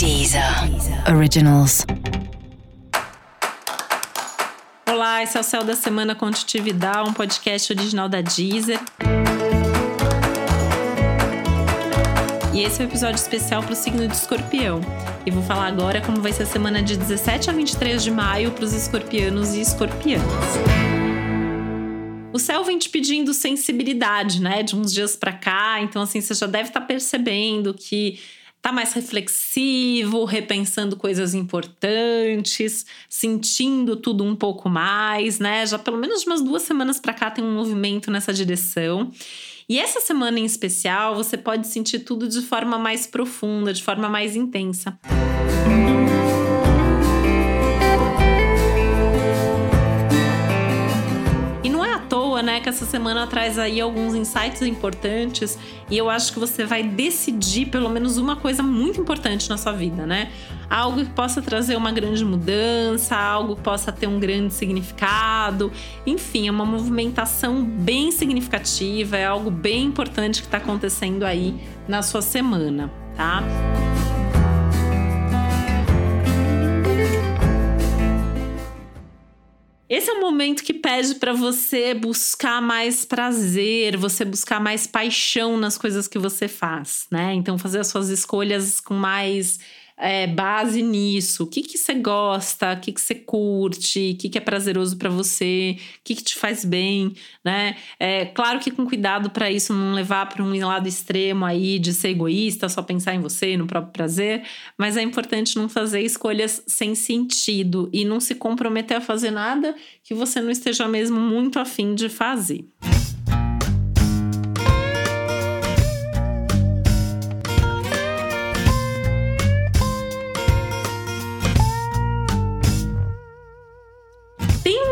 Deezer Originals. Olá, esse é o Céu da Semana Contitividade, um podcast original da Deezer. E esse é um episódio especial para o signo de escorpião. E vou falar agora como vai ser a semana de 17 a 23 de maio para os escorpianos e escorpianas. O céu vem te pedindo sensibilidade, né? De uns dias para cá. Então, assim, você já deve estar tá percebendo que tá mais reflexivo, repensando coisas importantes, sentindo tudo um pouco mais, né? Já pelo menos umas duas semanas para cá tem um movimento nessa direção. E essa semana em especial, você pode sentir tudo de forma mais profunda, de forma mais intensa. né, que essa semana traz aí alguns insights importantes e eu acho que você vai decidir pelo menos uma coisa muito importante na sua vida, né? Algo que possa trazer uma grande mudança, algo que possa ter um grande significado. Enfim, é uma movimentação bem significativa, é algo bem importante que está acontecendo aí na sua semana, tá? Esse é um momento que pede para você buscar mais prazer, você buscar mais paixão nas coisas que você faz, né? Então, fazer as suas escolhas com mais é, base nisso. O que, que você gosta, o que, que você curte, o que, que é prazeroso para você, o que, que te faz bem, né? É claro que com cuidado para isso não levar para um lado extremo aí de ser egoísta, só pensar em você, no próprio prazer, mas é importante não fazer escolhas sem sentido e não se comprometer a fazer nada que você não esteja mesmo muito afim de fazer.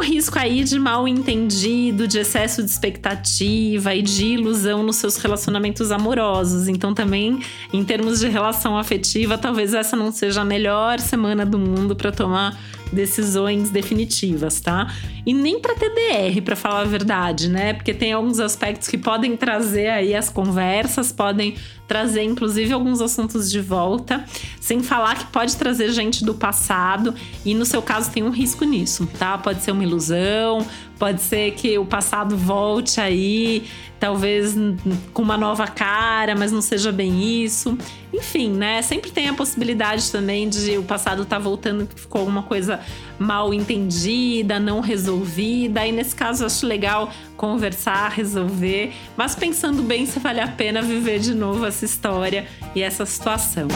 Risco aí de mal entendido, de excesso de expectativa e de ilusão nos seus relacionamentos amorosos. Então, também, em termos de relação afetiva, talvez essa não seja a melhor semana do mundo para tomar decisões definitivas, tá? E nem para TDR, para falar a verdade, né? Porque tem alguns aspectos que podem trazer aí as conversas, podem trazer inclusive alguns assuntos de volta, sem falar que pode trazer gente do passado e no seu caso tem um risco nisso, tá? Pode ser uma ilusão, pode ser que o passado volte aí, talvez com uma nova cara, mas não seja bem isso. Enfim, né? Sempre tem a possibilidade também de o passado estar tá voltando que ficou alguma coisa mal entendida, não resolvida. E nesse caso, acho legal conversar, resolver, mas pensando bem se vale a pena viver de novo essa história e essa situação.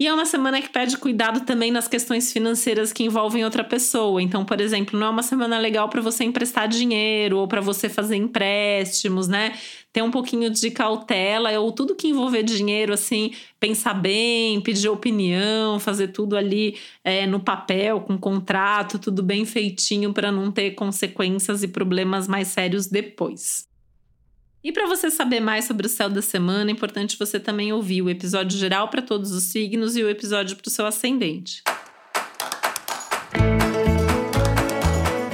E é uma semana que pede cuidado também nas questões financeiras que envolvem outra pessoa. Então, por exemplo, não é uma semana legal para você emprestar dinheiro ou para você fazer empréstimos, né? Ter um pouquinho de cautela ou tudo que envolver dinheiro, assim, pensar bem, pedir opinião, fazer tudo ali é, no papel, com contrato, tudo bem feitinho para não ter consequências e problemas mais sérios depois. E para você saber mais sobre o céu da semana, é importante você também ouvir o episódio geral para todos os signos e o episódio para o seu ascendente.